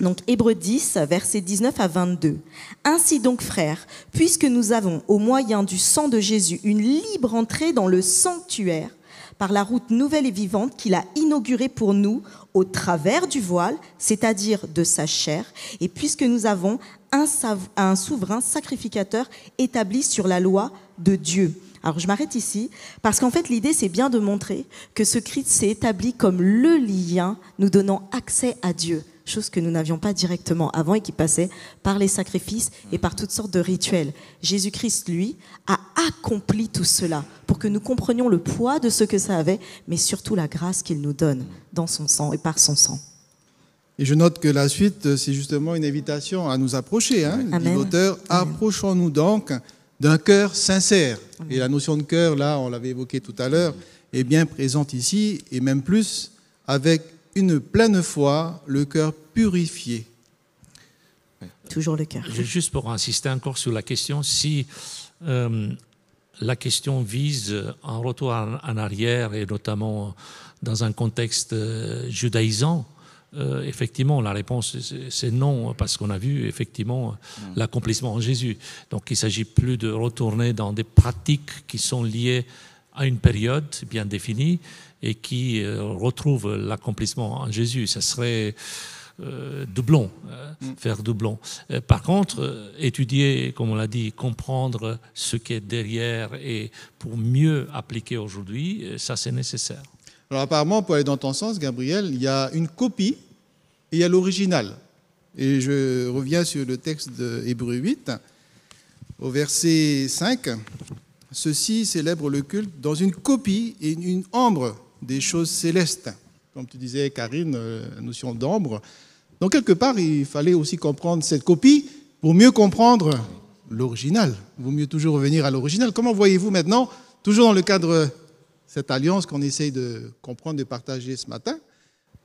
Donc Hébreux 10, versets 19 à 22. Ainsi donc, frères, puisque nous avons, au moyen du sang de Jésus, une libre entrée dans le sanctuaire, par la route nouvelle et vivante qu'il a inaugurée pour nous au travers du voile, c'est-à-dire de sa chair, et puisque nous avons un, un souverain sacrificateur établi sur la loi de Dieu. Alors je m'arrête ici parce qu'en fait l'idée c'est bien de montrer que ce Christ s'est établi comme le lien nous donnant accès à Dieu. Chose que nous n'avions pas directement avant et qui passait par les sacrifices et par toutes sortes de rituels. Jésus-Christ, lui, a accompli tout cela pour que nous comprenions le poids de ce que ça avait, mais surtout la grâce qu'il nous donne dans son sang et par son sang. Et je note que la suite, c'est justement une invitation à nous approcher. Hein, dit l'auteur, approchons-nous donc d'un cœur sincère. Et la notion de cœur, là, on l'avait évoqué tout à l'heure, est bien présente ici, et même plus, avec une pleine foi, le cœur purifié. Toujours le cœur. Juste pour insister encore sur la question, si euh, la question vise un retour en arrière, et notamment dans un contexte euh, judaïsant, euh, effectivement, la réponse c'est non, parce qu'on a vu effectivement l'accomplissement en Jésus. Donc il ne s'agit plus de retourner dans des pratiques qui sont liées à une période bien définie et qui euh, retrouvent l'accomplissement en Jésus. Ça serait euh, doublon, mm. faire doublon. par contre, étudier, comme on l'a dit, comprendre ce qui est derrière et pour mieux appliquer aujourd'hui, ça c'est nécessaire. Alors apparemment, pour aller dans ton sens, Gabriel, il y a une copie et il y a l'original. Et je reviens sur le texte de Hébreu 8, au verset 5. Ceux-ci célèbrent le culte dans une copie et une ombre des choses célestes. Comme tu disais, Karine, euh, la notion d'ombre. Donc, quelque part, il fallait aussi comprendre cette copie pour mieux comprendre l'original. Il vaut mieux toujours revenir à l'original. Comment voyez-vous maintenant, toujours dans le cadre cette alliance qu'on essaye de comprendre, de partager ce matin.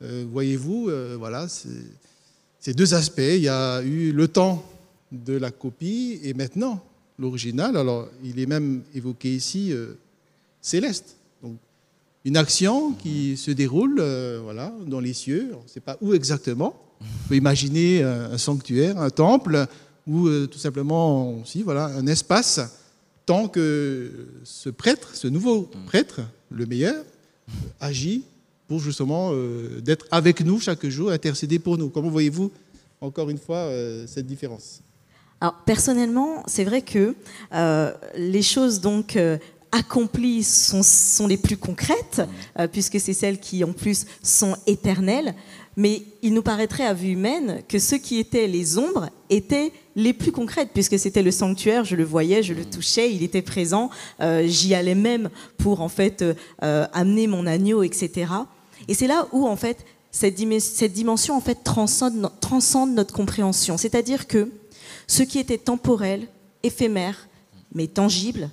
Euh, voyez-vous, euh, voilà, ces deux aspects. Il y a eu le temps de la copie et maintenant l'original. Alors, il est même évoqué ici céleste. Une action qui se déroule voilà, dans les cieux. On ne sait pas où exactement. On peut imaginer un, sanctuaire, un temple, ou tout simplement aussi voilà, un espace tant que ce prêtre, ce nouveau prêtre, le meilleur, agit pour justement euh, d'être avec nous chaque jour, intercéder pour nous. Comment voyez-vous, encore une fois, euh, cette différence? Alors, personnellement, c'est vrai que euh, les choses donc accomplies sont, les plus concrètes, puisque c'est celles qui, en plus, sont éternelles. Mais il nous paraîtrait à vue humaine que ceux qui étaient les ombres étaient les plus concrètes, puisque c'était le sanctuaire, je le voyais, je le touchais, il était présent, euh, j'y allais même pour en fait euh, euh, amener mon agneau, etc. Et c'est là où en fait cette, dimension en fait transcende notre compréhension, c'est-à-dire que ce qui était temporel, éphémère, mais tangible,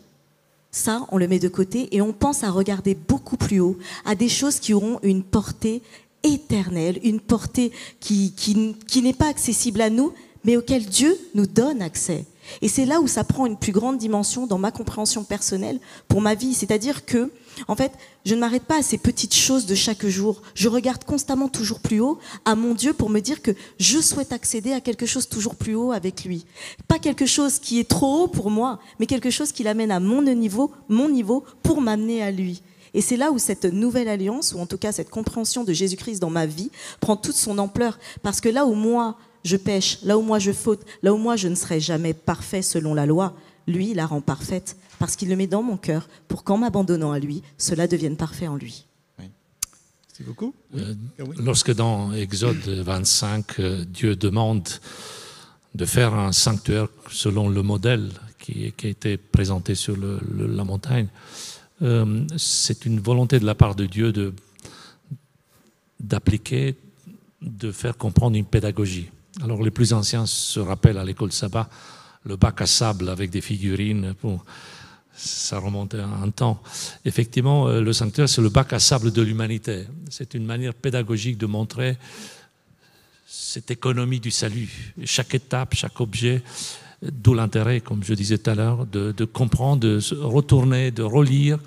ça, on le met de côté et on pense à regarder beaucoup plus haut, à des choses qui auront une portée éternelle, une portée qui, qui, n'est pas accessible à nous, mais auquel Dieu nous donne accès. Et c'est là où ça prend une plus grande dimension dans ma compréhension personnelle pour ma vie. C'est-à-dire que, en fait, je ne m'arrête pas à ces petites choses de chaque jour. Je regarde constamment toujours plus haut à mon Dieu pour me dire que je souhaite accéder à quelque chose toujours plus haut avec lui. Pas quelque chose qui est trop haut pour moi, mais quelque chose qui l'amène à mon niveau, mon niveau pour m'amener à lui. Et c'est là où cette nouvelle alliance, ou en tout cas cette compréhension de Jésus-Christ dans ma vie, prend toute son ampleur. Parce que là où moi, je pêche, là où moi je faute, là où moi je ne serai jamais parfait selon la loi, lui, la rend parfaite parce qu'il le met dans mon cœur pour qu'en m'abandonnant à lui, cela devienne parfait en lui. Merci beaucoup. Euh, lorsque dans Exode 25, euh, Dieu demande de faire un sanctuaire selon le modèle qui, a été présenté sur la montagne, euh, c'est une volonté de la part de Dieu de, d'appliquer, de faire comprendre une pédagogie. Alors les plus anciens se rappellent à l'école sabbat le bac à sable avec des figurines. Ça remontait à un temps. Effectivement, euh, le sanctuaire, c'est le bac à sable de l'humanité. C'est une manière pédagogique de montrer cette économie du salut. Chaque étape, chaque objet D'où l'intérêt, comme je disais tout à l'heure, de, comprendre, de retourner, de relire,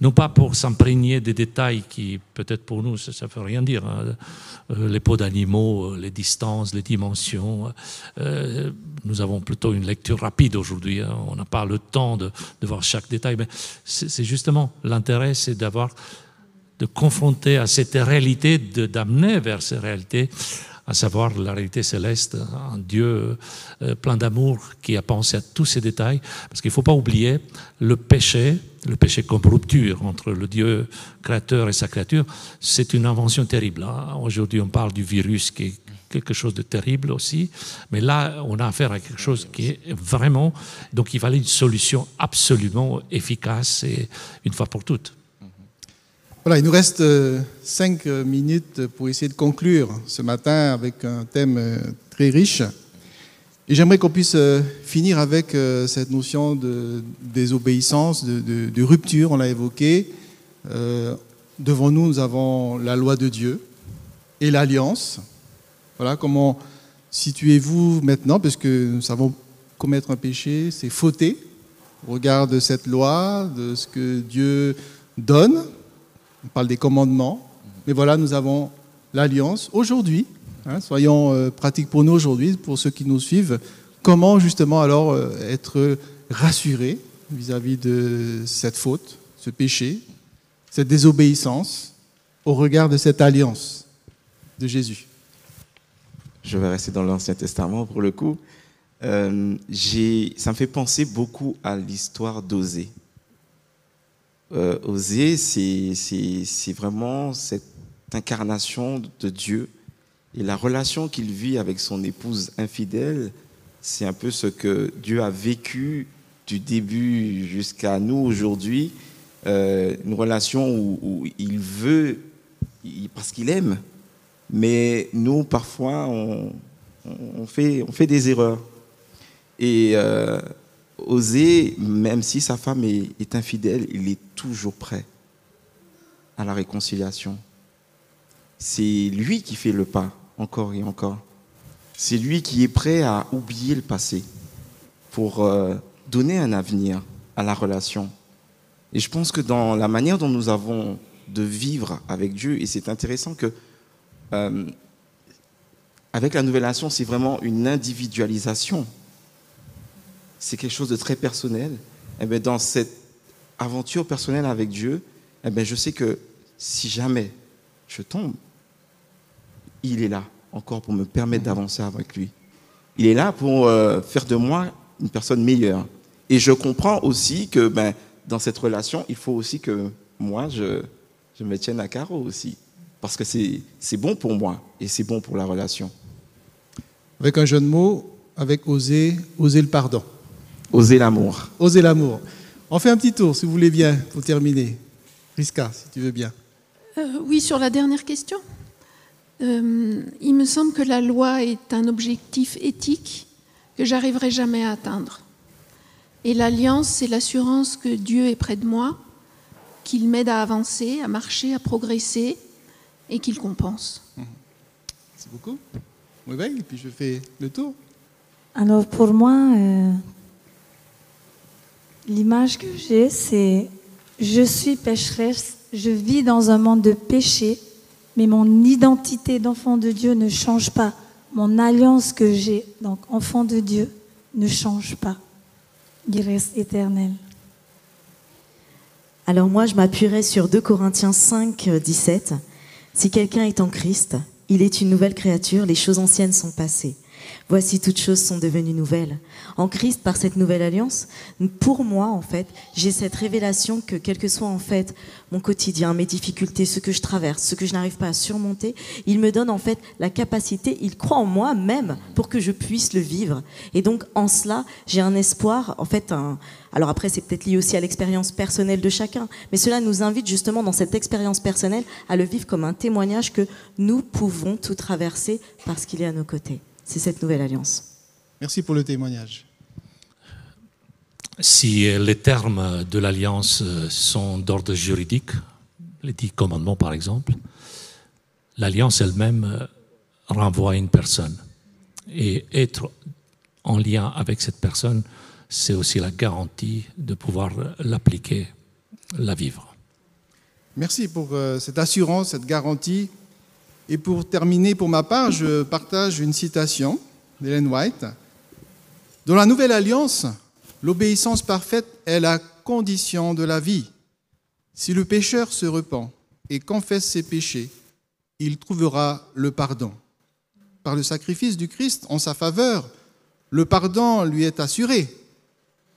non pas pour s'imprégner des détails qui, peut-être pour nous, ça ne veut rien dire. Hein. Euh, les peaux d'animaux, euh, les distances, les dimensions. Euh, nous avons plutôt une lecture rapide aujourd'hui. Hein. On n'a pas le temps de, de, voir chaque détail. Mais c'est justement l'intérêt, c'est d'avoir, de confronter à cette réalité, d'amener vers ces réalités à savoir la réalité céleste, un Dieu euh, plein d'amour qui a pensé à tous ces détails. Parce qu'il ne faut pas oublier le péché, le péché comme rupture entre le Dieu créateur et sa créature, c'est une invention terrible. Hein. Aujourd'hui, on parle du virus qui est quelque chose de terrible aussi. Mais là, on a affaire à quelque chose qui est vraiment... Donc il fallait une solution absolument efficace et une fois pour toutes. Il nous reste euh, cinq euh, minutes pour essayer de conclure ce matin avec un thème euh, très riche. Et j'aimerais qu'on puisse finir avec cette notion de désobéissance, de, de, rupture, on l'a évoqué. devant nous, nous avons la loi de Dieu et l'alliance. Voilà, comment situez-vous maintenant Parce que nous savons commettre un péché, c'est fauter au regard de cette loi, de ce que Dieu donne on parle des commandements, mais voilà, nous avons l'alliance aujourd'hui. Hein, soyons euh, pratiques pour nous aujourd'hui, pour ceux qui nous suivent. Comment justement alors euh, être rassurés vis-à-vis de cette faute, ce péché, cette désobéissance au regard de cette alliance de Jésus? Je vais rester dans l'Ancien Testament pour le coup. Euh, ça me fait penser beaucoup à l'histoire d'Osée euh, oser, c'est vraiment cette incarnation de Dieu. Et la relation qu'il vit avec son épouse infidèle, c'est un peu ce que Dieu a vécu du début jusqu'à nous aujourd'hui. Euh, une relation où, il veut, parce qu'il aime. Mais nous, parfois, on, fait, on fait des erreurs. Et euh, oser, même si sa femme est, infidèle, il est toujours prêt à la réconciliation. C'est lui qui fait le pas, encore et encore. C'est lui qui est prêt à oublier le passé pour euh, donner un avenir à la relation. Et je pense que dans la manière dont nous avons de vivre avec Dieu, et c'est intéressant que euh, avec la nouvelle nation, c'est vraiment une individualisation c'est quelque chose de très personnel. Et eh bien, dans cette aventure personnelle avec Dieu, eh bien, je sais que si jamais je tombe, il est là encore pour me permettre d'avancer avec lui. Il est là pour euh, faire de moi une personne meilleure. Et je comprends aussi que ben, dans cette relation, il faut aussi que moi, je, je me tienne à carreau aussi. Parce que c'est bon pour moi et c'est bon pour la relation. Avec un jeune mot, avec oser, oser le pardon. Oser l'amour. Oser l'amour. On fait un petit tour, si vous voulez bien, pour terminer. Riska, si tu veux bien. Euh, oui, sur la dernière question. Euh, il me semble que la loi est un objectif éthique que j'arriverai jamais à atteindre. Et l'alliance, c'est l'assurance que Dieu est près de moi, qu'il m'aide à avancer, à marcher, à progresser et qu'il compense. Merci beaucoup. Oui, et puis je fais le tour. Alors pour moi, euh, L'image que j'ai, c'est je suis pécheresse, je vis dans un monde de péché, mais mon identité d'enfant de Dieu ne change pas. Mon alliance que j'ai, donc enfant de Dieu, ne change pas. Il reste éternel. Alors moi, je m'appuierai sur 2 Corinthiens 5, 17. Si quelqu'un est en Christ, il est une nouvelle créature, les choses anciennes sont passées. Voici toutes choses sont devenues nouvelles. En Christ, par cette nouvelle alliance, pour moi, en fait, j'ai cette révélation que quel que soit en fait mon quotidien, mes difficultés, ce que je traverse, ce que je n'arrive pas à surmonter, il me donne en fait la capacité, il croit en moi même pour que je puisse le vivre. Et donc, en cela, j'ai un espoir, en fait, alors après, c'est peut-être lié aussi à l'expérience personnelle de chacun, mais cela nous invite justement dans cette expérience personnelle à le vivre comme un témoignage que nous pouvons tout traverser parce qu'il est à nos côtés c'est cette nouvelle alliance. Merci pour le témoignage. Si les termes de l'alliance sont d'ordre juridique, les dix commandements par exemple, l'alliance elle-même renvoie à une personne. Et être en lien avec cette personne, c'est aussi la garantie de pouvoir l'appliquer, la vivre. Merci pour euh, cette assurance, cette garantie et pour terminer, pour ma part, je partage une citation d'Ellen White. Dans la Nouvelle Alliance, l'obéissance parfaite est la condition de la vie. Si le pécheur se repent et confesse ses péchés, il trouvera le pardon. par le sacrifice du Christ en sa faveur. Le pardon lui est assuré.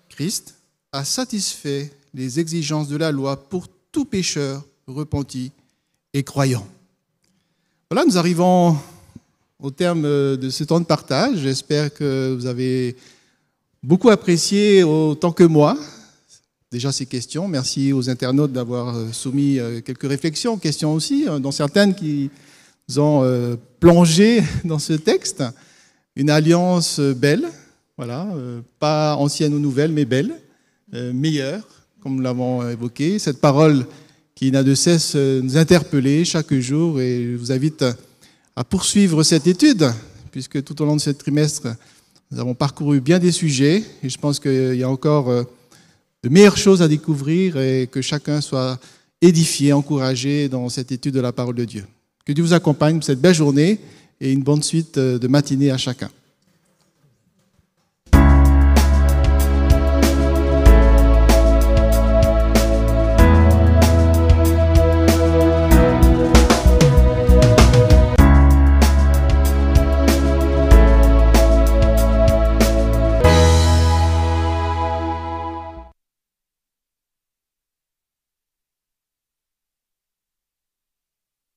Christ a satisfait les exigences de la loi pour tout pécheur repenti et croyant. Voilà, nous arrivons au terme de ce temps de partage. J'espère que vous avez beaucoup apprécié autant que moi déjà ces questions. Merci aux internautes d'avoir euh, soumis euh, quelques réflexions, questions aussi, hein, dont certaines qui ont euh, plongé [laughs] dans ce texte. Une alliance belle, voilà, pas ancienne ou nouvelle, mais belle, meilleure, comme nous l'avons évoqué. Cette parole qui n'a de cesse nous interpeller chaque jour et je vous invite à poursuivre cette étude, puisque tout au long de ce trimestre, nous avons parcouru bien des sujets et je pense qu'il y a encore de meilleures choses à découvrir et que chacun soit édifié, encouragé dans cette étude de la parole de Dieu. Que Dieu vous accompagne pour cette belle journée et une bonne suite de matinée à chacun.